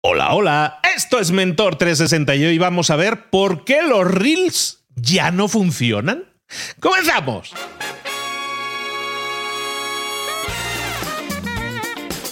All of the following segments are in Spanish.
Hola, hola, esto es Mentor 360 y hoy vamos a ver por qué los reels ya no funcionan. ¡Comenzamos!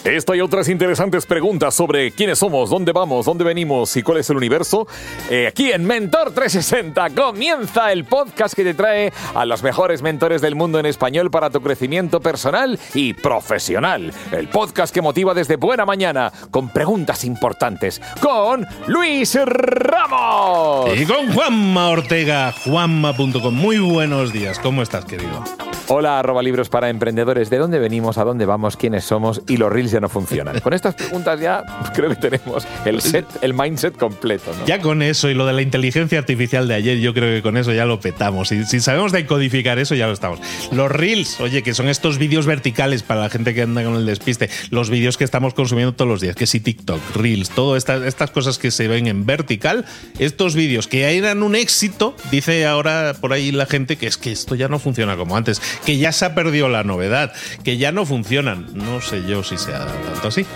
Esta y otras interesantes preguntas sobre quiénes somos, dónde vamos, dónde venimos y cuál es el universo. Eh, aquí en Mentor 360 comienza el podcast que te trae a los mejores mentores del mundo en español para tu crecimiento personal y profesional. El podcast que motiva desde buena mañana con preguntas importantes con Luis Ramos. Y con Juanma Ortega, juanma.com. Muy buenos días, ¿cómo estás, querido? Hola, arroba libros para emprendedores. ¿De dónde venimos, a dónde vamos, quiénes somos y los reels no funcionan? Con estas preguntas ya creo que tenemos el set, el mindset completo. Ya con eso y lo de la inteligencia artificial de ayer, yo creo que con eso ya lo petamos. Y si sabemos decodificar eso, ya lo estamos. Los reels, oye, que son estos vídeos verticales para la gente que anda con el despiste, los vídeos que estamos consumiendo todos los días, que si TikTok, reels, todas estas, estas cosas que se ven en vertical, estos vídeos que eran un éxito, dice ahora por ahí la gente que es que esto ya no funciona como antes que ya se ha perdido la novedad, que ya no funcionan. No sé yo si sea tanto así.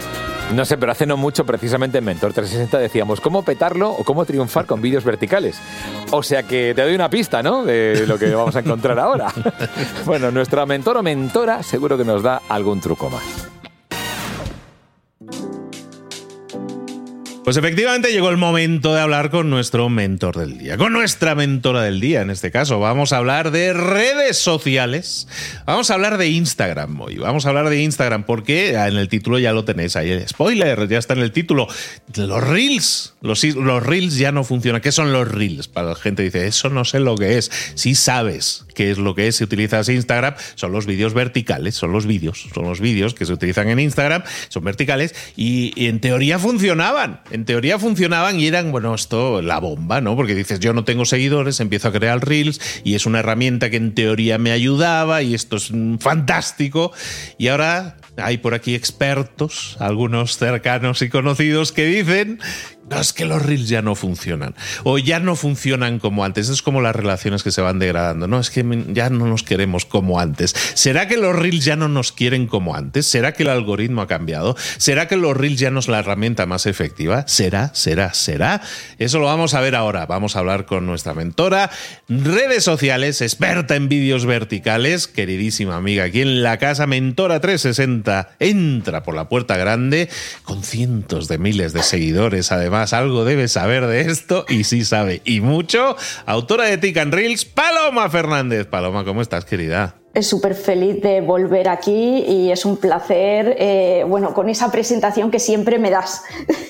No sé, pero hace no mucho, precisamente en Mentor 360 decíamos cómo petarlo o cómo triunfar con vídeos verticales. O sea que te doy una pista, ¿no? De lo que vamos a encontrar ahora. bueno, nuestra mentor o mentora seguro que nos da algún truco más. Pues efectivamente llegó el momento de hablar con nuestro mentor del día, con nuestra mentora del día en este caso. Vamos a hablar de redes sociales, vamos a hablar de Instagram hoy, vamos a hablar de Instagram porque en el título ya lo tenéis ahí, spoiler, ya está en el título. Los reels, los, los reels ya no funcionan. ¿Qué son los reels? Para la gente dice, eso no sé lo que es. Si sabes qué es lo que es si utilizas Instagram, son los vídeos verticales, son los vídeos, son los vídeos que se utilizan en Instagram, son verticales y, en teoría funcionaban teoría funcionaban y eran, bueno, esto la bomba, ¿no? Porque dices, yo no tengo seguidores, empiezo a crear reels y es una herramienta que en teoría me ayudaba y esto es fantástico. Y ahora hay por aquí expertos, algunos cercanos y conocidos, que dicen no, es que los reels ya no funcionan. O ya no funcionan como antes. Es como las relaciones que se van degradando. No, es que ya no nos queremos como antes. ¿Será que los reels ya no nos quieren como antes? ¿Será que el algoritmo ha cambiado? ¿Será que los reels ya no es la herramienta más efectiva? ¿Será? ¿Será? ¿Será? Eso lo vamos a ver ahora. Vamos a hablar con nuestra mentora, redes sociales, experta en vídeos verticales, queridísima amiga aquí en la casa, Mentora 360. Entra por la puerta grande con cientos de miles de seguidores, además algo debe saber de esto y sí sabe, y mucho. Autora de Tick and Reels, Paloma Fernández. Paloma, ¿cómo estás, querida? Súper feliz de volver aquí y es un placer, eh, bueno, con esa presentación que siempre me das.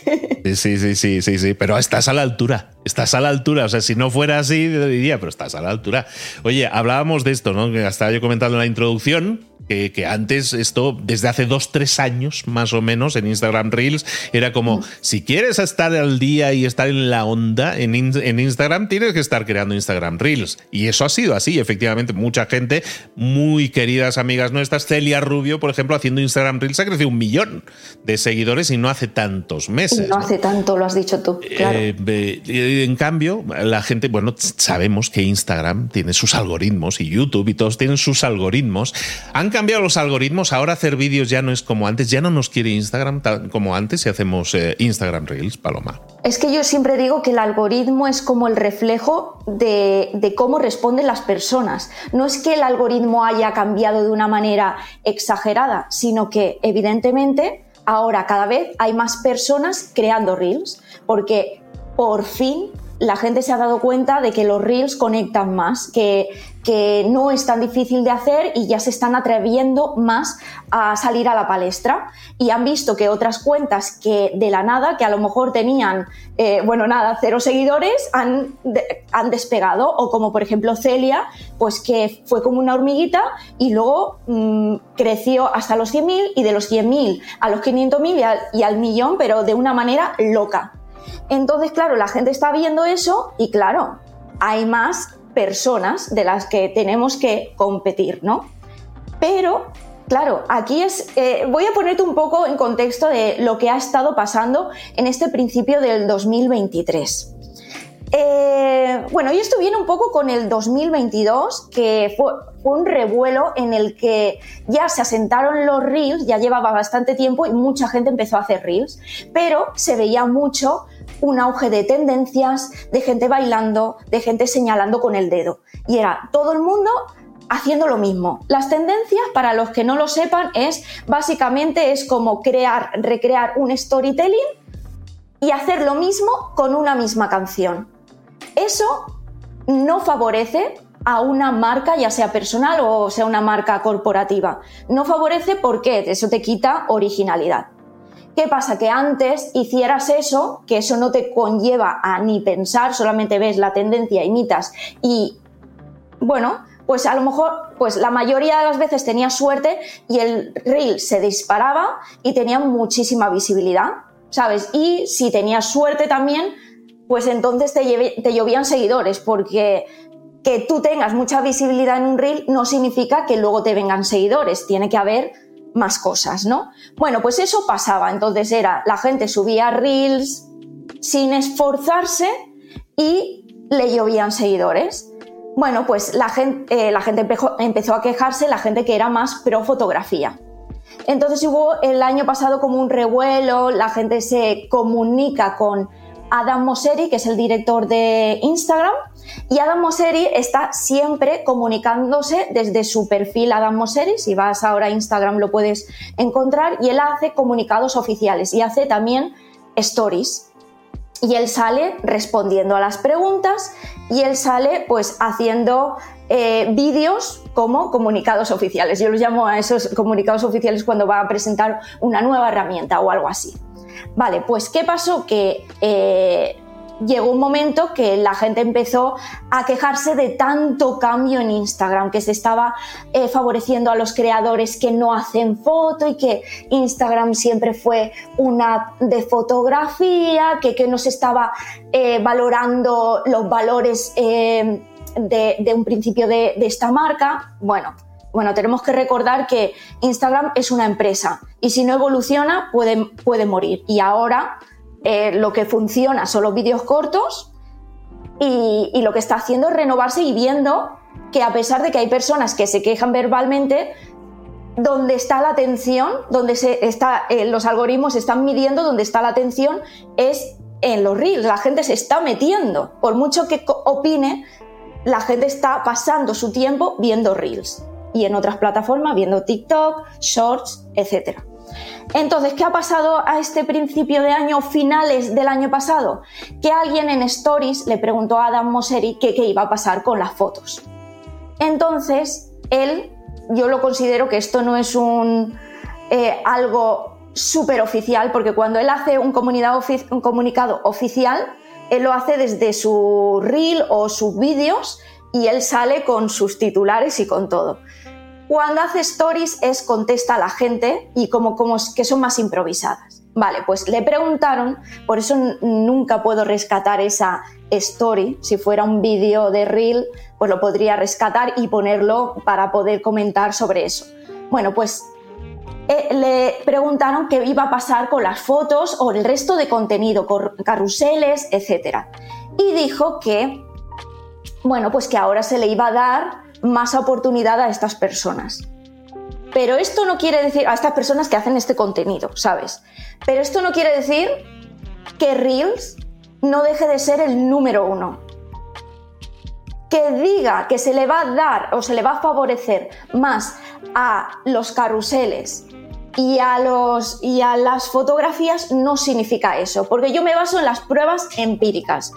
Sí, sí, sí, sí, sí, pero estás a la altura, estás a la altura, o sea, si no fuera así, diría, pero estás a la altura. Oye, hablábamos de esto, ¿no? Que estaba yo comentando en la introducción, que, antes esto, desde hace dos, tres años más o menos en Instagram Reels, era como, si quieres estar al día y estar en la onda en, en, Instagram, tienes que estar creando Instagram Reels. Y eso ha sido así, efectivamente, mucha gente, muy queridas amigas nuestras, Celia Rubio, por ejemplo, haciendo Instagram Reels, ha crecido un millón de seguidores y no hace tantos meses. no, hace tanto, lo has dicho tú, claro. Eh, en cambio, la gente, bueno, sabemos que Instagram tiene sus algoritmos y YouTube y todos tienen sus algoritmos. Han cambiado los algoritmos, ahora hacer vídeos ya no es como antes, ya no nos quiere Instagram como antes si hacemos eh, Instagram Reels, Paloma. Es que yo siempre digo que el algoritmo es como el reflejo de, cómo responden las personas. No es que el algoritmo haya cambiado de una manera exagerada, sino que evidentemente ahora cada vez hay más personas creando reels, porque por fin la gente se ha dado cuenta de que los reels conectan más, que, que no es tan difícil de hacer y ya se están atreviendo más a salir a la palestra. Y han visto que otras cuentas que de la nada, que a lo mejor tenían, eh, bueno, nada, cero seguidores, han, han despegado. O como por ejemplo Celia, pues que fue como una hormiguita y luego mm, creció hasta los 100.000 y de los 100.000 a los 500.000 y y al millón, pero de una manera loca. Entonces, claro, la gente está viendo eso y claro, hay más personas de las que tenemos que competir, ¿no? Pero, claro, aquí es, eh, voy a ponerte un poco en contexto de lo que ha estado pasando en este principio del 2023. Eh, bueno, y esto viene un poco con el 2022, que fue, un revuelo en el que ya se asentaron los reels, ya llevaba bastante tiempo y mucha gente empezó a hacer reels, pero se veía mucho un auge de tendencias, de gente bailando, de gente señalando con el dedo. Y era todo el mundo haciendo lo mismo. Las tendencias, para los que no lo sepan, es básicamente es como crear, recrear un storytelling y hacer lo mismo con una misma canción. Eso no favorece a una marca, ya sea personal o sea una marca corporativa. No favorece porque eso te quita originalidad. ¿Qué pasa? Que antes hicieras eso, que eso no te conlleva a ni pensar, solamente ves la tendencia, imitas y, bueno, pues a lo mejor, pues la mayoría de las veces tenías suerte y el reel se disparaba y tenía muchísima visibilidad, ¿sabes? Y si tenías suerte también, pues entonces te, te llovían seguidores, porque que tú tengas mucha visibilidad en un reel no significa que luego te vengan seguidores, tiene que haber más cosas, ¿no? Bueno, pues eso pasaba, entonces era, la gente subía reels sin esforzarse y le llovían seguidores. Bueno, pues la gente, eh, la gente empezó, a quejarse, la gente que era más pro fotografía. Entonces hubo el año pasado como un revuelo, la gente se comunica con Adam Mosseri, que es el director de Instagram, y Adam Mosseri está siempre comunicándose desde su perfil Adam Mosseri, si vas ahora a Instagram lo puedes encontrar, y él hace comunicados oficiales y hace también stories. Y él sale respondiendo a las preguntas y él sale pues haciendo eh, vídeos como comunicados oficiales. Yo los llamo a esos comunicados oficiales cuando va a presentar una nueva herramienta o algo así. Vale, pues ¿qué pasó? Que eh, llegó un momento que la gente empezó a quejarse de tanto cambio en Instagram, que se estaba eh, favoreciendo a los creadores que no hacen foto y que Instagram siempre fue una de fotografía, que, que no se estaba eh, valorando los valores de, un principio de esta marca. Bueno, bueno, tenemos que recordar que Instagram es una empresa y si no evoluciona puede, puede morir. Y ahora eh, lo que funciona son los vídeos cortos y, lo que está haciendo es renovarse y viendo que a pesar de que hay personas que se quejan verbalmente, donde está la atención, donde se está, eh, los algoritmos están midiendo, donde está la atención es en los reels. La gente se está metiendo. Por mucho que opine, la gente está pasando su tiempo viendo reels y en otras plataformas viendo TikTok, Shorts, etc. Entonces, ¿qué ha pasado a este principio de año, finales del año pasado? Que alguien en Stories le preguntó a Adam Mosseri qué, iba a pasar con las fotos. Entonces, él yo lo considero que esto no es un eh, algo súper oficial, porque cuando él hace un, un comunicado oficial, él lo hace desde su reel o sus vídeos y él sale con sus titulares y con todo. Cuando hace stories es contesta a la gente y como, como que son más improvisadas. Vale, pues le preguntaron, por eso nunca puedo rescatar esa story. Si fuera un vídeo de reel, pues lo podría rescatar y ponerlo para poder comentar sobre eso. Bueno, pues eh, le preguntaron qué iba a pasar con las fotos o el resto de contenido, carruseles, etc. Y dijo que, bueno, pues que ahora se le iba a dar más oportunidad a estas personas. Pero esto no quiere decir, a estas personas que hacen este contenido, ¿sabes? Pero esto no quiere decir que Reels no deje de ser el número uno. Que diga que se le va a dar o se le va a favorecer más a los carruseles y a, los, y a las fotografías no significa eso, porque yo me baso en las pruebas empíricas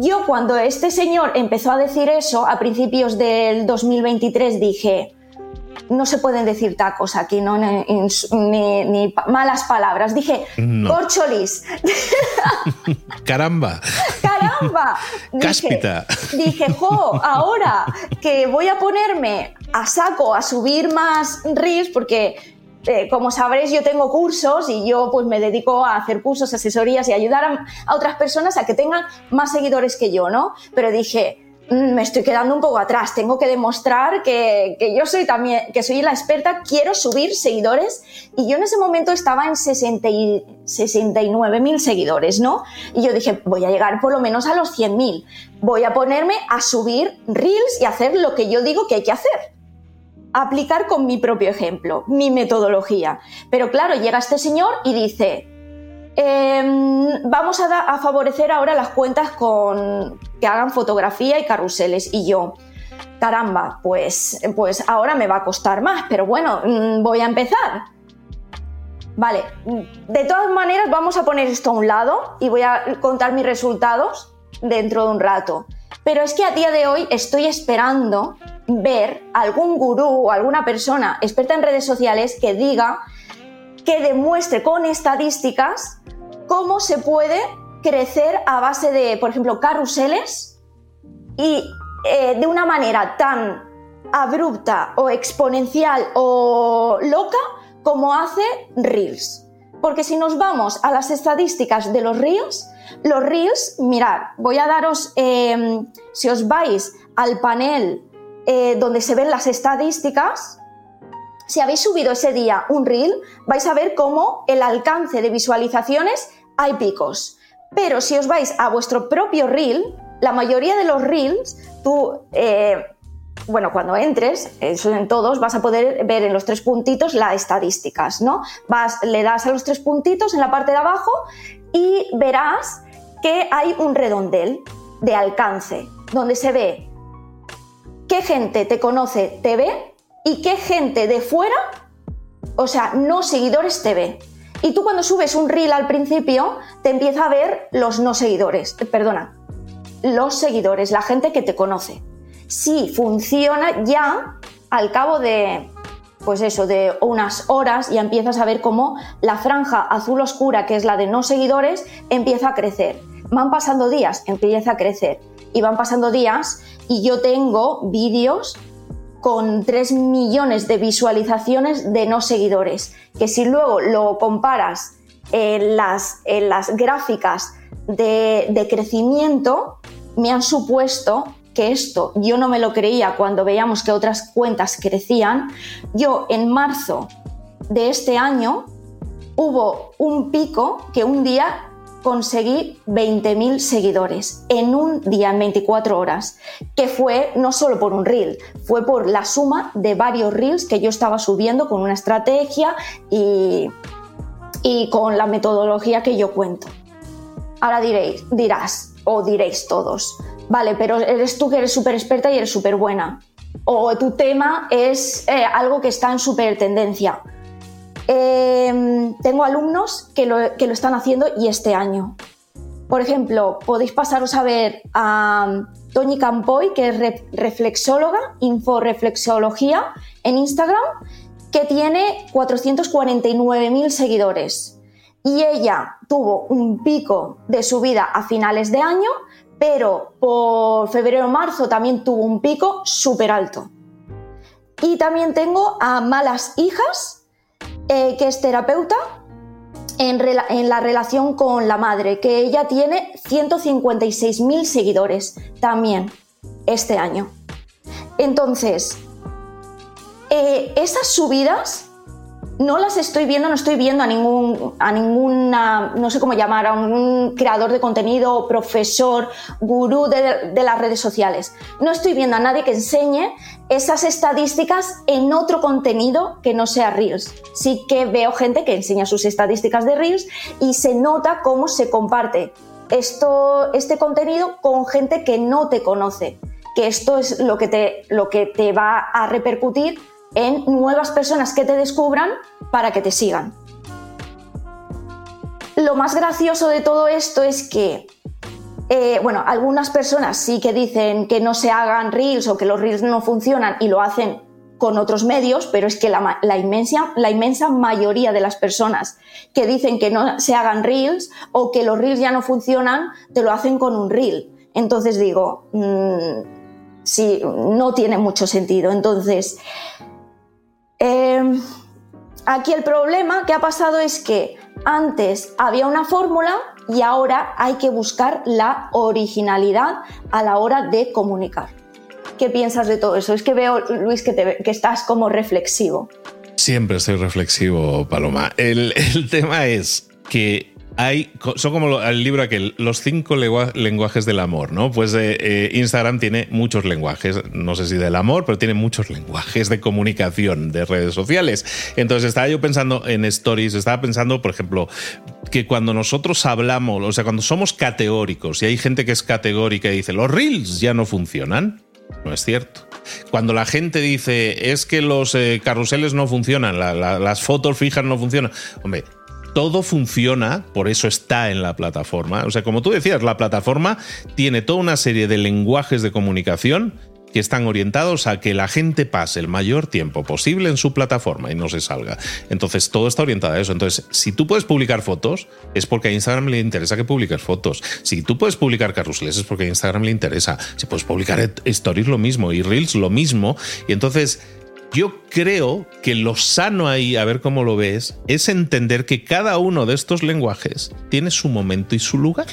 yo cuando este señor empezó a decir eso a principios del 2023 dije, no se pueden decir tacos aquí, ¿no? ni, malas palabras. Dije, corcholis. Caramba. Caramba. Cáspita. Dije, jo, ahora que voy a ponerme a saco a subir más ris porque eh, como sabréis, yo tengo cursos y yo pues me dedico a hacer cursos, asesorías y ayudar a, otras personas a que tengan más seguidores que yo, ¿no? Pero dije, mm, me estoy quedando un poco atrás, tengo que demostrar que, yo soy también, que soy la experta, quiero subir seguidores y yo en ese momento estaba en 69 mil seguidores, ¿no? Y yo dije, voy a llegar por lo menos a los 100 mil, voy a ponerme a subir reels y hacer lo que yo digo que hay que hacer aplicar con mi propio ejemplo, mi metodología. Pero claro, llega este señor y dice, em, vamos a, favorecer ahora las cuentas con que hagan fotografía y carruseles. Y yo, caramba, pues, pues ahora me va a costar más, pero bueno, mm, voy a empezar. Vale, de todas maneras vamos a poner esto a un lado y voy a contar mis resultados dentro de un rato. Pero es que a día de hoy estoy esperando ver algún gurú o alguna persona experta en redes sociales que diga, que demuestre con estadísticas cómo se puede crecer a base de, por ejemplo, carruseles y eh, de una manera tan abrupta o exponencial o loca como hace Reels. Porque si nos vamos a las estadísticas de los Reels, los Reels, mirad, voy a daros, em, si os vais al panel eh, donde se ven las estadísticas, si habéis subido ese día un reel, vais a ver cómo el alcance de visualizaciones hay picos. Pero si os vais a vuestro propio reel, la mayoría de los reels, tú, eh, bueno, cuando entres, eso en todos, vas a poder ver en los tres puntitos las estadísticas, ¿no? Vas, le das a los tres puntitos en la parte de abajo y verás que hay un redondel de alcance, donde se ve qué gente te conoce, te ve y qué gente de fuera, o sea, no seguidores te ve. Y tú cuando subes un reel al principio, te empieza a ver los no seguidores, perdona, los seguidores, la gente que te conoce. Si funciona ya al cabo de, pues eso, de unas horas, ya empiezas a ver cómo la franja azul oscura, que es la de no seguidores, empieza a crecer. Van pasando días, empieza a crecer. Y van pasando días y yo tengo vídeos con 3 millones de visualizaciones de no seguidores, que si luego lo comparas en las, las gráficas de crecimiento, me han supuesto que esto yo no me lo creía cuando veíamos que otras cuentas crecían. Yo en marzo de este año hubo un pico que un día conseguí 20.000 seguidores en un día, en 24 horas, que fue no solo por un reel, fue por la suma de varios reels que yo estaba subiendo con una estrategia y, y con la metodología que yo cuento. Ahora diréis, dirás, o diréis todos, vale, pero eres tú que eres súper experta y eres súper buena. O tu tema es eh, algo que está en súper tendencia. Em, tengo alumnos que lo, están haciendo y este año. Por ejemplo, podéis pasaros a ver a Toñi Campoy, que es reflexóloga, inforeflexología en Instagram, que tiene 449.000 seguidores. Y ella tuvo un pico de subida a finales de año, pero por febrero-marzo también tuvo un pico súper alto. Y también tengo a Malas Hijas, eh, que es terapeuta en, la relación con la madre, que ella tiene 156.000 seguidores también este año. Entonces, eh, esas subidas no las estoy viendo, no estoy viendo a ningún, a no sé cómo llamar, a un creador de contenido, profesor, gurú de, de, las redes sociales. No estoy viendo a nadie que enseñe esas estadísticas en otro contenido que no sea Reels. Sí que veo gente que enseña sus estadísticas de Reels y se nota cómo se comparte esto, este contenido con gente que no te conoce. Que esto es lo que te, lo que te va a repercutir en nuevas personas que te descubran para que te sigan. Lo más gracioso de todo esto es que, eh, bueno, algunas personas sí que dicen que no se hagan reels o que los reels no funcionan y lo hacen con otros medios, pero es que la, inmensa, la inmensa mayoría de las personas que dicen que no se hagan reels o que los reels ya no funcionan, te lo hacen con un reel. Entonces digo, mm, sí, no tiene mucho sentido. Entonces, Em, aquí el problema que ha pasado es que antes había una fórmula y ahora hay que buscar la originalidad a la hora de comunicar. ¿Qué piensas de todo eso? Es que veo, Luis, que, estás como reflexivo. Siempre estoy reflexivo, Paloma. El tema es que hay, son como el libro aquel, los cinco lenguajes del amor, ¿no? Pues eh, eh, Instagram tiene muchos lenguajes, no sé si del amor, pero tiene muchos lenguajes de comunicación de redes sociales. Entonces estaba yo pensando en stories, estaba pensando, por ejemplo, que cuando nosotros hablamos, o sea, cuando somos categóricos y hay gente que es categórica y dice, los reels ya no funcionan, no es cierto. Cuando la gente dice, es que los eh, carruseles no funcionan, las fotos fijas no funcionan, hombre, todo funciona, por eso está en la plataforma. O sea, como tú decías, la plataforma tiene toda una serie de lenguajes de comunicación que están orientados a que la gente pase el mayor tiempo posible en su plataforma y no se salga. Entonces, todo está orientado a eso. Entonces, si tú puedes publicar fotos, es porque a Instagram le interesa que publiques fotos. Si tú puedes publicar carruseles, es porque a Instagram le interesa. Si puedes publicar stories, lo mismo. Y reels, lo mismo. Y entonces yo creo que lo sano ahí, a ver cómo lo ves, es entender que cada uno de estos lenguajes tiene su momento y su lugar.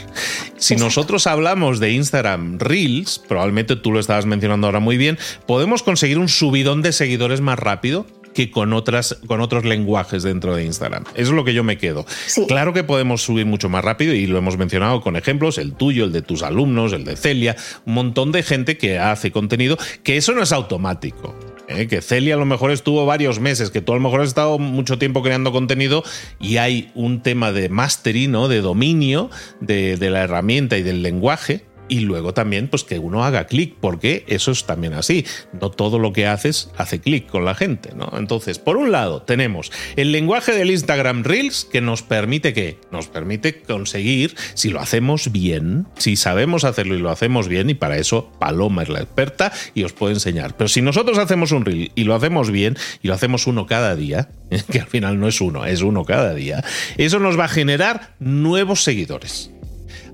Si nosotros hablamos de Instagram Reels, probablemente tú lo estabas mencionando ahora muy bien, podemos conseguir un subidón de seguidores más rápido que con, otras, con otros lenguajes dentro de Instagram. Eso es lo que yo me quedo. Claro que podemos subir mucho más rápido y lo hemos mencionado con ejemplos, el tuyo, el de tus alumnos, el de Celia, un montón de gente que hace contenido, que eso no es automático. ¿Eh? que Celia a lo mejor estuvo varios meses, que tú a lo mejor has estado mucho tiempo creando contenido y hay un tema de mastery, de dominio de, de la herramienta y del lenguaje y luego también pues que uno haga clic, porque eso es también así. No todo lo que haces hace clic con la gente, ¿no? Entonces, por un lado, tenemos el lenguaje del Instagram Reels que nos permite que nos permite conseguir si lo hacemos bien, si sabemos hacerlo y lo hacemos bien y para eso Paloma es la experta y os puede enseñar. Pero si nosotros hacemos un reel y lo hacemos bien y lo hacemos uno cada día, que al final no es uno, es uno cada día, eso nos va a generar nuevos seguidores.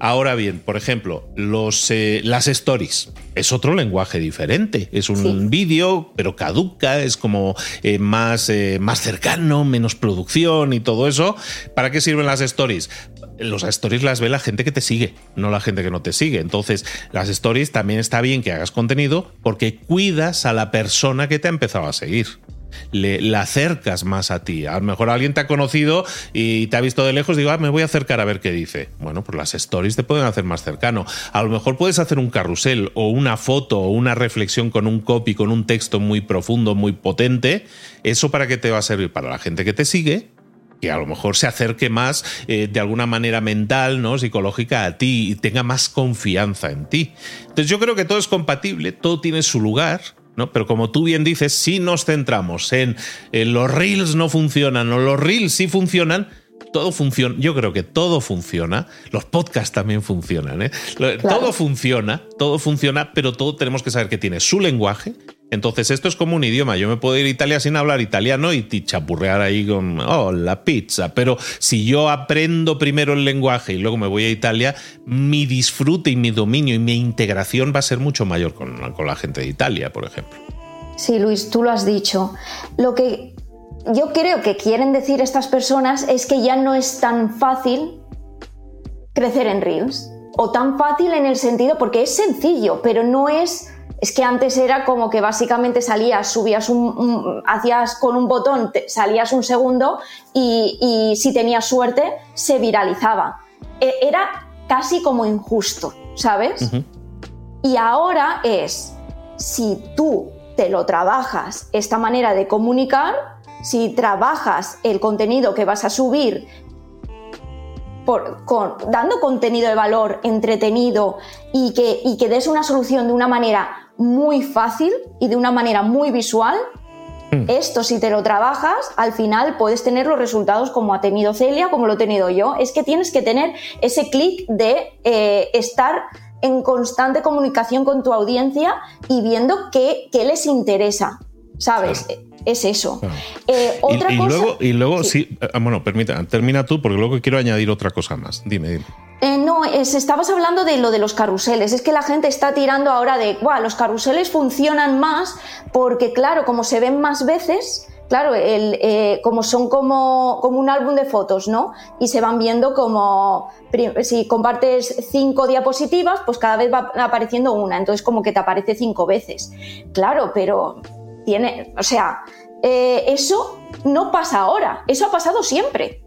Ahora bien, por ejemplo, los, eh, las stories. Es otro lenguaje diferente. Es un vídeo, pero caduca, es como eh, más, eh, más cercano, menos producción y todo eso. ¿Para qué sirven las stories? Los stories las ve la gente que te sigue, no la gente que no te sigue. Entonces, las stories también está bien que hagas contenido porque cuidas a la persona que te ha empezado a seguir le, acercas más a ti. A lo mejor alguien te ha conocido y te ha visto de lejos, digo, ah, me voy a acercar a ver qué dice. Bueno, pues las stories te pueden hacer más cercano. A lo mejor puedes hacer un carrusel o una foto o una reflexión con un copy, con un texto muy profundo, muy potente. ¿Eso para qué te va a servir? Para la gente que te sigue, que a lo mejor se acerque más eh, de alguna manera mental, ¿no? psicológica a ti y tenga más confianza en ti. Entonces yo creo que todo es compatible, todo tiene su lugar ¿no? Pero como tú bien dices, si nos centramos en, los reels no funcionan o los reels sí funcionan, todo funciona, yo creo que todo funciona, los podcasts también funcionan, ¿eh? todo funciona, todo funciona, pero todo tenemos que saber que tiene su lenguaje. Entonces esto es como un idioma, yo me puedo ir a Italia sin hablar italiano y chapurrear ahí con, oh, la pizza, pero si yo aprendo primero el lenguaje y luego me voy a Italia, mi disfrute y mi dominio y mi integración va a ser mucho mayor con, con la gente de Italia, por ejemplo. Sí, Luis, tú lo has dicho. Lo que yo creo que quieren decir estas personas es que ya no es tan fácil crecer en Reels. O tan fácil en el sentido, porque es sencillo, pero no es... Es que antes era como que básicamente salías, subías un, hacías con un botón, salías un segundo y, si tenías suerte se viralizaba. E, era casi como injusto, ¿sabes? Y ahora es, si tú te lo trabajas esta manera de comunicar, si trabajas el contenido que vas a subir con, dando contenido de valor, entretenido y que, y que des una solución de una manera muy fácil y de una manera muy visual, mm. esto si te lo trabajas, al final puedes tener los resultados como ha tenido Celia, como lo he tenido yo. Es que tienes que tener ese clic de eh, estar en constante comunicación con tu audiencia y viendo qué, qué les interesa, ¿sabes? Es eso. Eh, y, luego, y luego sí, ah, bueno, permita, termina tú porque luego quiero añadir otra cosa más. Dime, dime. Eh, no, estabas hablando de lo de los carruseles. Es que la gente está tirando ahora de, wow, los carruseles funcionan más porque, claro, como se ven más veces, claro, el, eh, como son como, como un álbum de fotos, ¿no? Y se van viendo como, si compartes cinco diapositivas, pues cada vez va apareciendo una, entonces como que te aparece cinco veces. Claro, pero tiene, o sea, eh, eso no pasa ahora, eso ha pasado siempre.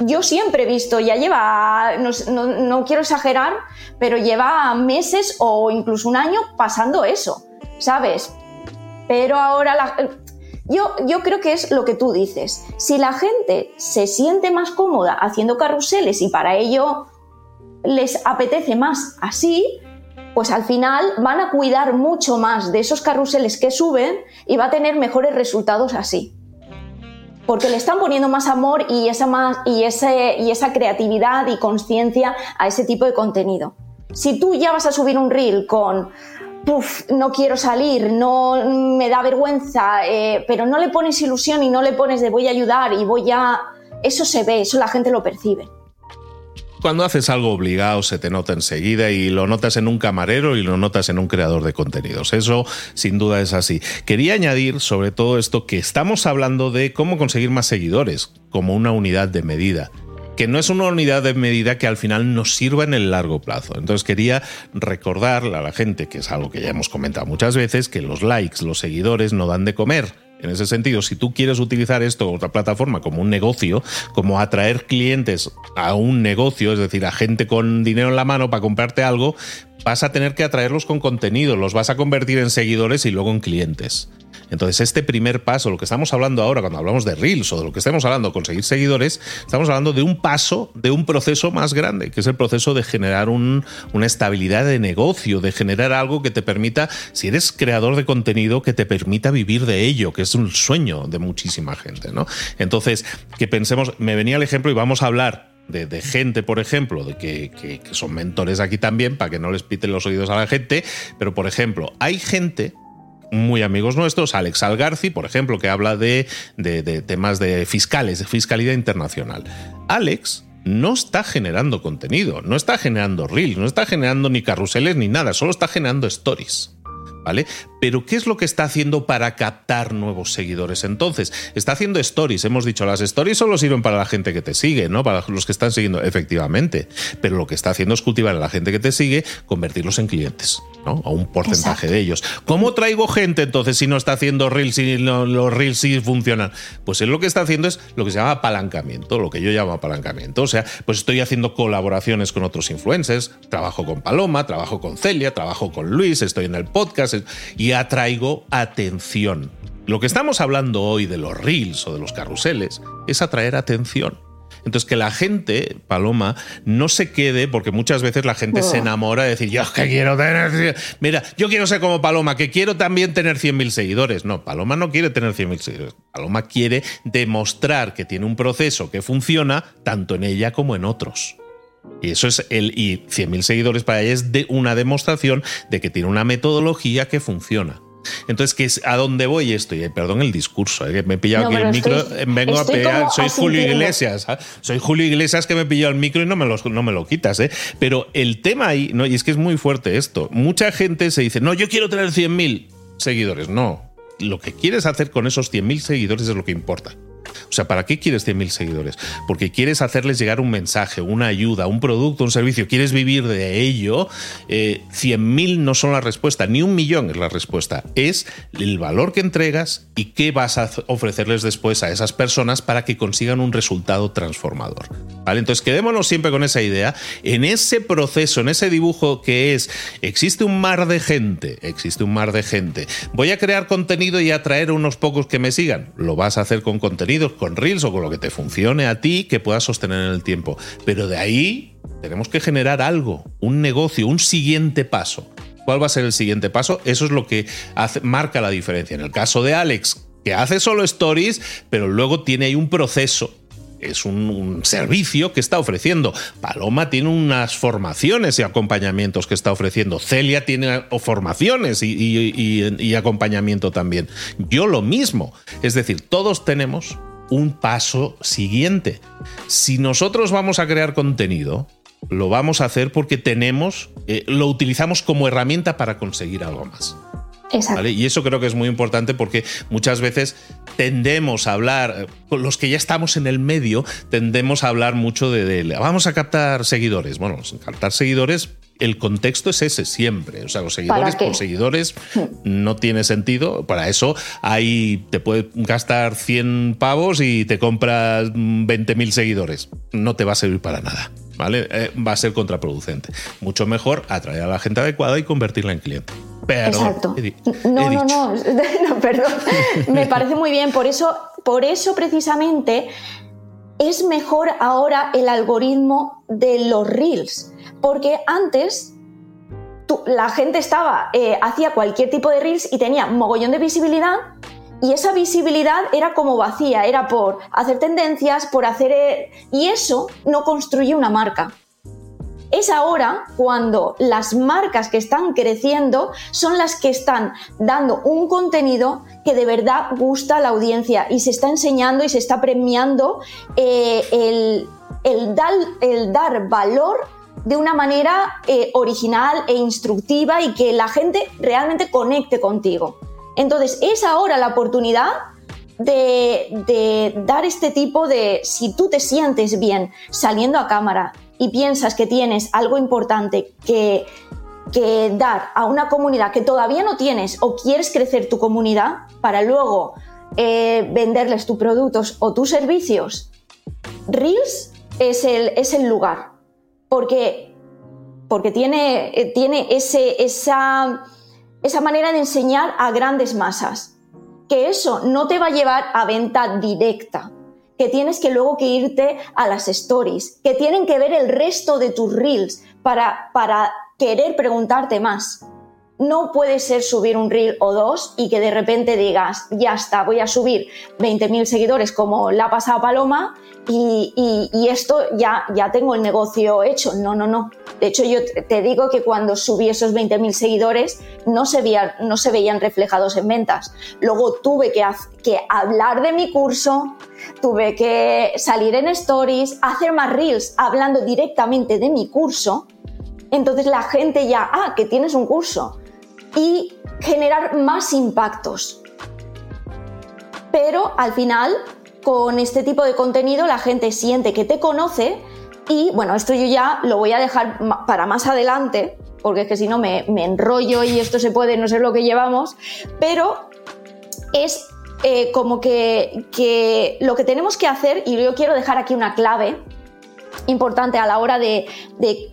Yo siempre he visto, ya lleva, no, quiero exagerar, pero lleva meses o incluso un año pasando eso, ¿sabes? Pero ahora la, yo, yo, creo que es lo que tú dices. Si la gente se siente más cómoda haciendo carruseles y para ello les apetece más así, pues al final van a cuidar mucho más de esos carruseles que suben y va a tener mejores resultados así. Porque le están poniendo más amor y esa, más, y ese, y esa creatividad y conciencia a ese tipo de contenido. Si tú ya vas a subir un reel con, Puf, no quiero salir, no me da vergüenza, eh, pero no le pones ilusión y no le pones de voy a ayudar y voy a... Eso se ve, eso la gente lo percibe. Cuando haces algo obligado se te nota enseguida y lo notas en un camarero y lo notas en un creador de contenidos. Eso sin duda es así. Quería añadir sobre todo esto que estamos hablando de cómo conseguir más seguidores como una unidad de medida que no es una unidad de medida que al final nos sirva en el largo plazo. Entonces quería recordarle a la gente, que es algo que ya hemos comentado muchas veces, que los likes, los seguidores no dan de comer en ese sentido, si tú quieres utilizar esto, otra plataforma, como un negocio, como atraer clientes a un negocio, es decir, a gente con dinero en la mano para comprarte algo, vas a tener que atraerlos con contenido, los vas a convertir en seguidores y luego en clientes. Entonces, este primer paso, lo que estamos hablando ahora cuando hablamos de Reels o de lo que estamos hablando, conseguir seguidores, estamos hablando de un paso, de un proceso más grande, que es el proceso de generar una estabilidad de negocio, de generar algo que te permita, si eres creador de contenido, que te permita vivir de ello, que es un sueño de muchísima gente, ¿no? Entonces, que pensemos, me venía el ejemplo y vamos a hablar de, gente, por ejemplo, de que, que, son mentores aquí también, para que no les piten los oídos a la gente, pero por ejemplo, hay gente muy amigos nuestros, Alex Algarci, por ejemplo, que habla de, temas de fiscales, de fiscalidad internacional. Alex no está generando contenido, no está generando reels, no está generando ni carruseles ni nada, solo está generando stories. ¿Vale? Pero ¿qué es lo que está haciendo para captar nuevos seguidores entonces? Está haciendo stories, hemos dicho, las stories solo sirven para la gente que te sigue, ¿no? Para los que están siguiendo, efectivamente. Pero lo que está haciendo es cultivar a la gente que te sigue, convertirlos en clientes. ¿no? A un porcentaje de ellos. ¿Cómo traigo gente entonces si no está haciendo reels y los reels sí funcionan? Pues él lo que está haciendo es lo que se llama apalancamiento, lo que yo llamo apalancamiento. O sea, pues estoy haciendo colaboraciones con otros influencers, trabajo con Paloma, trabajo con Celia, trabajo con Luis, estoy en el podcast y atraigo atención. Lo que estamos hablando hoy de los reels o de los carruseles es atraer atención. Entonces, que la gente, Paloma, no se quede, porque muchas veces la gente se enamora de decir, yo es que quiero tener. Mira, yo quiero ser como Paloma, que quiero también tener 100.000 seguidores. No, Paloma no quiere tener 100.000 seguidores. Paloma quiere demostrar que tiene un proceso que funciona tanto en ella como en otros. Y eso es el. Y 100.000 seguidores para ella es de una demostración de que tiene una metodología que funciona. Entonces, ¿qué es, ¿a dónde voy esto? Y, perdón el discurso, ¿eh? me he pillado aquí el micro, eh, vengo a pelear, soy Julio Iglesias, ¿eh? soy Julio Iglesias que me he pillado el micro y no me, lo, no me lo quitas, ¿eh? Pero el tema ahí, ¿no? y es que es muy fuerte esto, mucha gente se dice, no, yo quiero tener 100.000 seguidores, no, lo que quieres hacer con esos 100.000 seguidores es lo que importa. O sea, ¿para qué quieres 100.000 seguidores? Porque quieres hacerles llegar un mensaje, una ayuda, un producto, un servicio, quieres vivir de ello. Eh, 100.000 no son la respuesta, ni un millón es la respuesta. Es el valor que entregas y qué vas a ofrecerles después a esas personas para que consigan un resultado transformador. ¿Vale? Entonces, quedémonos siempre con esa idea. En ese proceso, en ese dibujo que es, existe un mar de gente, existe un mar de gente. Voy a crear contenido y atraer a unos pocos que me sigan. Lo vas a hacer con contenido con Reels o con lo que te funcione a ti que puedas sostener en el tiempo. Pero de ahí tenemos que generar algo, un negocio, un siguiente paso. ¿Cuál va a ser el siguiente paso? Eso es lo que marca la diferencia. En el caso de Alex, que hace solo stories, pero luego tiene ahí un proceso es un, servicio que está ofreciendo. Paloma tiene unas formaciones y acompañamientos que está ofreciendo. Celia tiene formaciones y acompañamiento también. Yo lo mismo. Es decir, todos tenemos un paso siguiente. Si nosotros vamos a crear contenido, lo vamos a hacer porque tenemos, eh, lo utilizamos como herramienta para conseguir algo más. Y eso creo que es muy importante porque muchas veces tendemos a hablar, con los que ya estamos en el medio, tendemos a hablar mucho de, de vamos a captar seguidores. Bueno, captar seguidores el contexto es ese siempre. O sea, los seguidores por seguidores no tiene sentido. Para eso ahí te puedes gastar 100 pavos y te compras 20.000 seguidores. No te va a servir para nada. ¿Vale? Eh, va a ser contraproducente. Mucho mejor atraer a la gente adecuada y convertirla en cliente. Exacto. no, no, no, no, perdón. Me parece muy bien. Por eso, por eso precisamente es mejor ahora el algoritmo de los reels porque antes la gente estaba, eh, hacía cualquier tipo de reels y tenía mogollón de visibilidad y esa visibilidad era como vacía, era por hacer tendencias, por hacer... Eh, y eso no construye una marca. Es ahora cuando las marcas que están creciendo son las que están dando un contenido que de verdad gusta a la audiencia y se está enseñando y se está premiando eh, el, dar valor de una manera eh, original e instructiva y que la gente realmente conecte contigo. Entonces, es ahora la oportunidad de, dar este tipo de, si tú te sientes bien saliendo a cámara y piensas que tienes algo importante que, dar a una comunidad que todavía no tienes o quieres crecer tu comunidad para luego eh, venderles tus productos o tus servicios, Reels es el, es el lugar porque, porque tiene, eh, tiene ese, esa, esa manera de enseñar a grandes masas. Que eso no te va a llevar a venta directa, que tienes que luego que irte a las stories, que tienen que ver el resto de tus reels para, para querer preguntarte más. No puede ser subir un reel o dos y que de repente digas, ya está, voy a subir 20.000 seguidores como la ha pasado Paloma y, esto ya, ya tengo el negocio hecho. No, no, no. De hecho, yo te digo que cuando subí esos 20.000 seguidores no se, veían, no se veían reflejados en ventas. Luego tuve que, que hablar de mi curso, tuve que salir en stories, hacer más reels hablando directamente de mi curso. Entonces la gente ya, ah, que tienes un curso. Y generar más impactos. Pero al final con este tipo de contenido la gente siente que te conoce y bueno, esto yo ya lo voy a dejar para más adelante, porque es que si no me, enrollo y esto se puede, no sé lo que llevamos, pero es eh, como que, lo que tenemos que hacer, y yo quiero dejar aquí una clave importante a la hora de,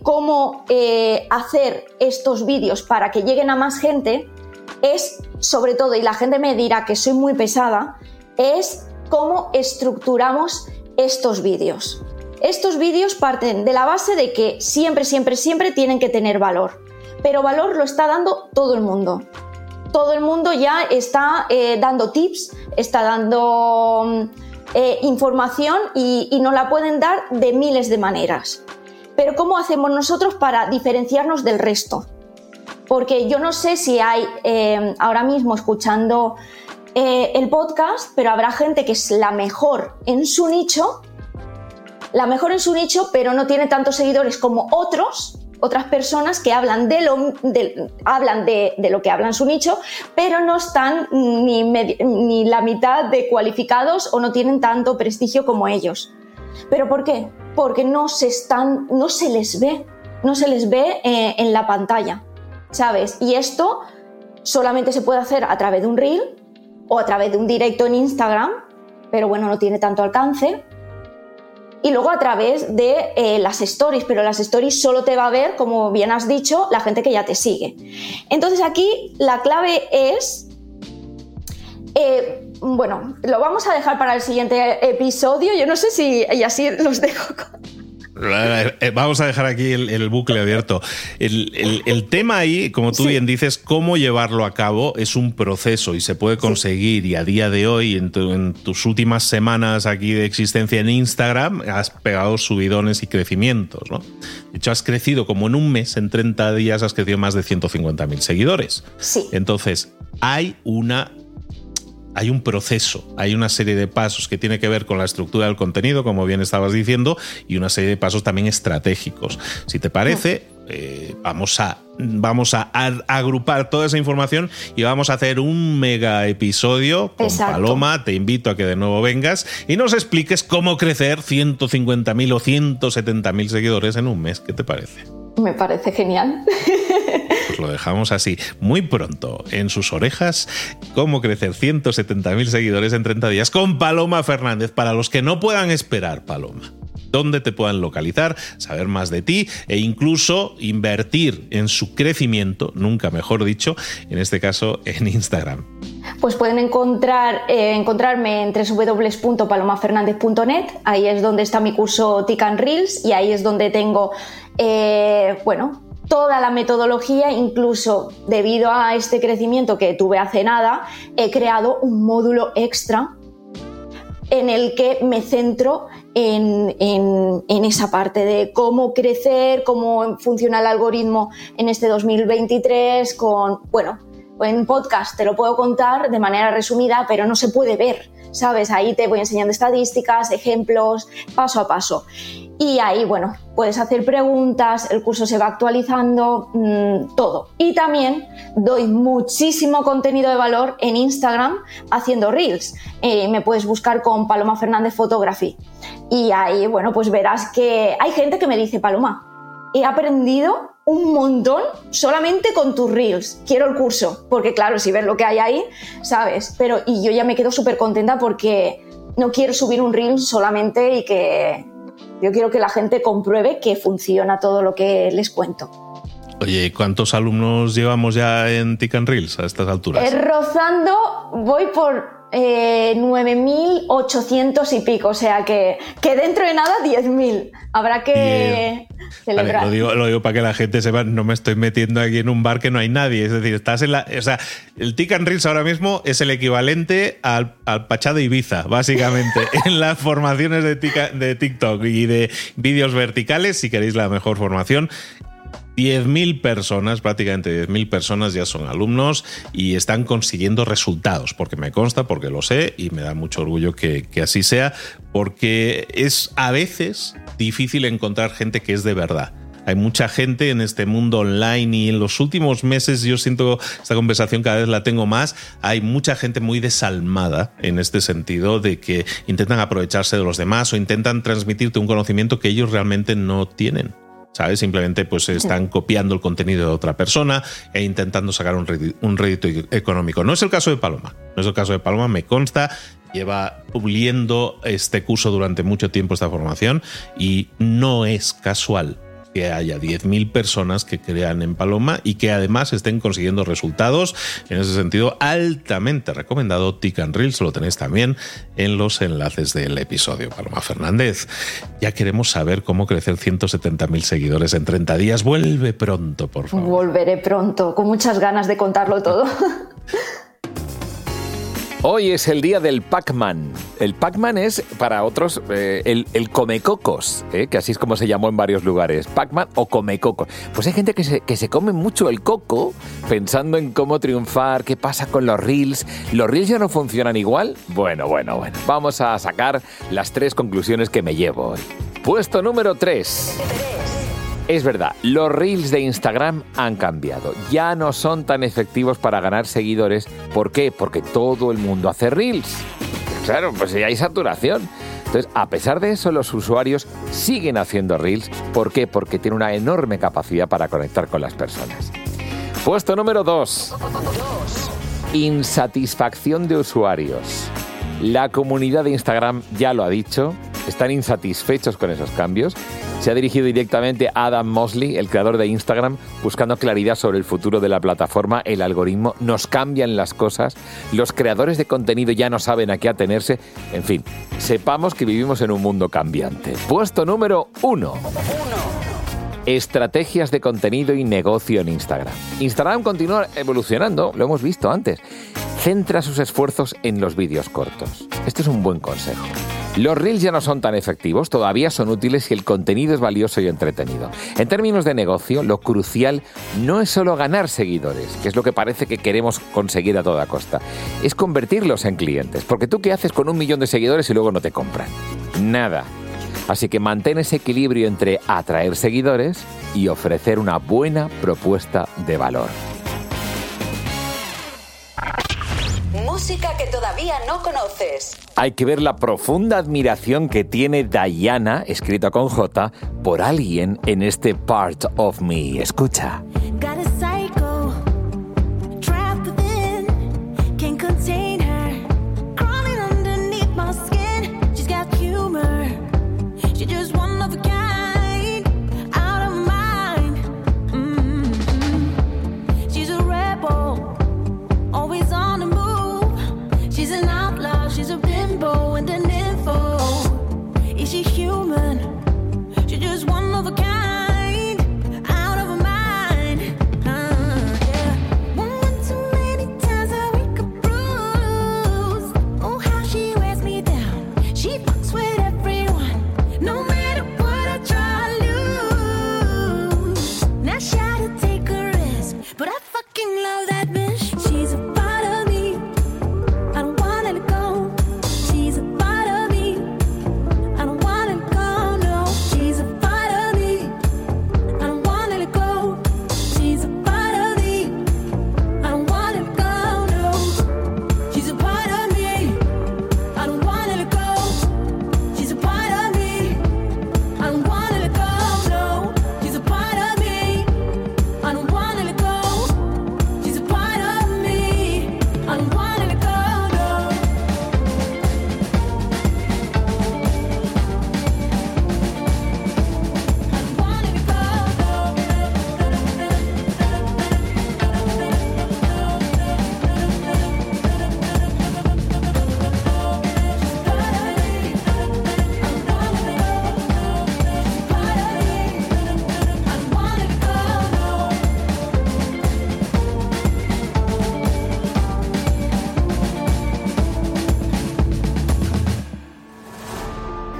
cómo eh, hacer estos vídeos para que lleguen a más gente, es sobre todo, y la gente me dirá que soy muy pesada, es cómo estructuramos estos vídeos. Estos vídeos parten de la base de que siempre, siempre, siempre tienen que tener valor. Pero valor lo está dando todo el mundo. Todo el mundo ya está eh, dando tips, está dando mm, eh, información y, y nos la pueden dar de miles de maneras. Pero ¿cómo hacemos nosotros para diferenciarnos del resto? Porque yo no sé si hay eh, ahora mismo escuchando eh, el podcast, pero habrá gente que es la mejor en su nicho, la mejor en su nicho, pero no tiene tantos seguidores como otros, otras personas que hablan de lo, hablan de, lo que hablan su nicho, pero no están ni, ni la mitad de cualificados o no tienen tanto prestigio como ellos. ¿Pero por qué? Porque no se, están, no se les ve, no se les ve eh, en la pantalla, ¿sabes? Y esto solamente se puede hacer a través de un reel o a través de un directo en Instagram, pero bueno, no tiene tanto alcance. Y luego a través de eh, las stories, pero las stories solo te va a ver, como bien has dicho, la gente que ya te sigue. Entonces aquí la clave es eh, bueno, lo vamos a dejar para el siguiente episodio. Yo no sé si y así los dejo. Eh, vamos a dejar aquí el, bucle abierto. El, tema ahí, como tú bien dices, cómo llevarlo a cabo es un proceso y se puede conseguir. Y a día de hoy, en, tus últimas semanas aquí de existencia en Instagram, has pegado subidones y crecimientos. ¿no? De hecho, has crecido como en un mes, en 30 días, has crecido más de 150.000 seguidores. Sí. Entonces, hay una hay un proceso, hay una serie de pasos que tiene que ver con la estructura del contenido, como bien estabas diciendo, y una serie de pasos también estratégicos. Si te parece, eh, vamos a vamos a, agrupar toda esa información y vamos a hacer un mega episodio con Paloma. Te invito a que de nuevo vengas y nos expliques cómo crecer 150.000 o 170.000 seguidores en un mes. ¿Qué te parece? Me parece genial. Lo dejamos así. Muy pronto, en sus orejas, cómo crecer 170.000 seguidores en 30 días con Paloma Fernández. Para los que no puedan esperar, Paloma dónde te puedan localizar, saber más de ti e incluso invertir en su crecimiento, nunca mejor dicho, en este caso en Instagram. Pues pueden encontrar, eh, encontrarme en www.palomafernandez.net, ahí es donde está mi curso TIC Reels y ahí es donde tengo, eh, bueno, toda la metodología, incluso debido a este crecimiento que tuve hace nada, he creado un módulo extra en el que me centro en, esa parte de cómo crecer, cómo funciona el algoritmo en este 2023, con, bueno, en podcast te lo puedo contar de manera resumida, pero no se puede ver, ¿sabes? Ahí te voy enseñando estadísticas, ejemplos, paso a paso. Y ahí, bueno, puedes hacer preguntas, el curso se va actualizando, mm, todo. Y también doy muchísimo contenido de valor en Instagram haciendo reels. Eh, me puedes buscar con Paloma Fernández Photography. Y ahí, bueno, pues verás que hay gente que me dice, Paloma, he aprendido un montón solamente con tus reels. Quiero el curso, porque claro, si ves lo que hay ahí, sabes. Pero y yo ya me quedo súper contenta porque no quiero subir un reel solamente y que yo quiero que la gente compruebe que funciona todo lo que les cuento. Oye, ¿cuántos alumnos llevamos ya en Tican Reels a estas alturas? Eh, rozando, voy por eh, 9.800 y pico, o sea que, que dentro de nada 10.000. Habrá que celebrar. lo, digo, lo, digo, para que la gente sepa, no me estoy metiendo aquí en un bar que no hay nadie. Es decir, estás en la. O sea, el Tican Reels ahora mismo es el equivalente al, al Pachá de Ibiza, básicamente, en las formaciones de, de TikTok y de vídeos verticales, si queréis la mejor formación. 10.000 personas, prácticamente 10.000 personas ya son alumnos y están consiguiendo resultados, porque me consta, porque lo sé y me da mucho orgullo que, que, así sea, porque es a veces difícil encontrar gente que es de verdad. Hay mucha gente en este mundo online y en los últimos meses yo siento esta conversación cada vez la tengo más. Hay mucha gente muy desalmada en este sentido de que intentan aprovecharse de los demás o intentan transmitirte un conocimiento que ellos realmente no tienen. ¿Sabes? Simplemente pues están copiando el contenido de otra persona e intentando sacar un rédito, económico. No es el caso de Paloma, no es el caso de Paloma, me consta, lleva puliendo este curso durante mucho tiempo esta formación y no es casual que haya 10.000 personas que crean en Paloma y que además estén consiguiendo resultados. En ese sentido, altamente recomendado Tick and Reels, lo tenéis también en los enlaces del episodio. Paloma Fernández, ya queremos saber cómo crecer 170.000 seguidores en 30 días. Vuelve pronto, por favor. Volveré pronto, con muchas ganas de contarlo todo. Hoy es el día del Pac-Man. El Pac-Man es, para otros, eh, el, el comecocos, eh, que así es como se llamó en varios lugares. Pac-Man o comecocos. Pues hay gente que se, que se come mucho el coco pensando en cómo triunfar, qué pasa con los reels. ¿Los reels ya no funcionan igual? Bueno, bueno, bueno. Vamos a sacar las tres conclusiones que me llevo hoy. Puesto número 3. Es verdad, los reels de Instagram han cambiado. Ya no son tan efectivos para ganar seguidores. ¿Por qué? Porque todo el mundo hace reels. Claro, pues ya hay saturación. Entonces, a pesar de eso, los usuarios siguen haciendo reels. ¿Por qué? Porque tiene una enorme capacidad para conectar con las personas. Puesto número 2. Insatisfacción de usuarios. La comunidad de Instagram ya lo ha dicho, están insatisfechos con esos cambios. Se ha dirigido directamente a Adam Mosley, el creador de Instagram, buscando claridad sobre el futuro de la plataforma, el algoritmo. Nos cambian las cosas, los creadores de contenido ya no saben a qué atenerse. En fin, sepamos que vivimos en un mundo cambiante. Puesto número uno. Estrategias de contenido y negocio en Instagram. Instagram continúa evolucionando, lo hemos visto antes. Centra sus esfuerzos en los vídeos cortos. Este es un buen consejo. Los reels ya no son tan efectivos, todavía son útiles si el contenido es valioso y entretenido. En términos de negocio, lo crucial no es solo ganar seguidores, que es lo que parece que queremos conseguir a toda costa, es convertirlos en clientes. Porque tú qué haces con un millón de seguidores y luego no te compran? Nada. Así que mantén ese equilibrio entre atraer seguidores y ofrecer una buena propuesta de valor. Música que todavía no conoces. Hay que ver la profunda admiración que tiene Diana, escrita con J, por alguien en este Part of Me. Escucha.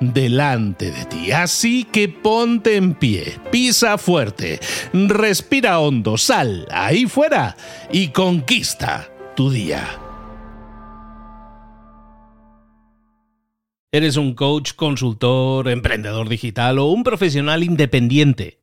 delante de ti. Así que ponte en pie, pisa fuerte, respira hondo, sal ahí fuera y conquista tu día. ¿Eres un coach, consultor, emprendedor digital o un profesional independiente?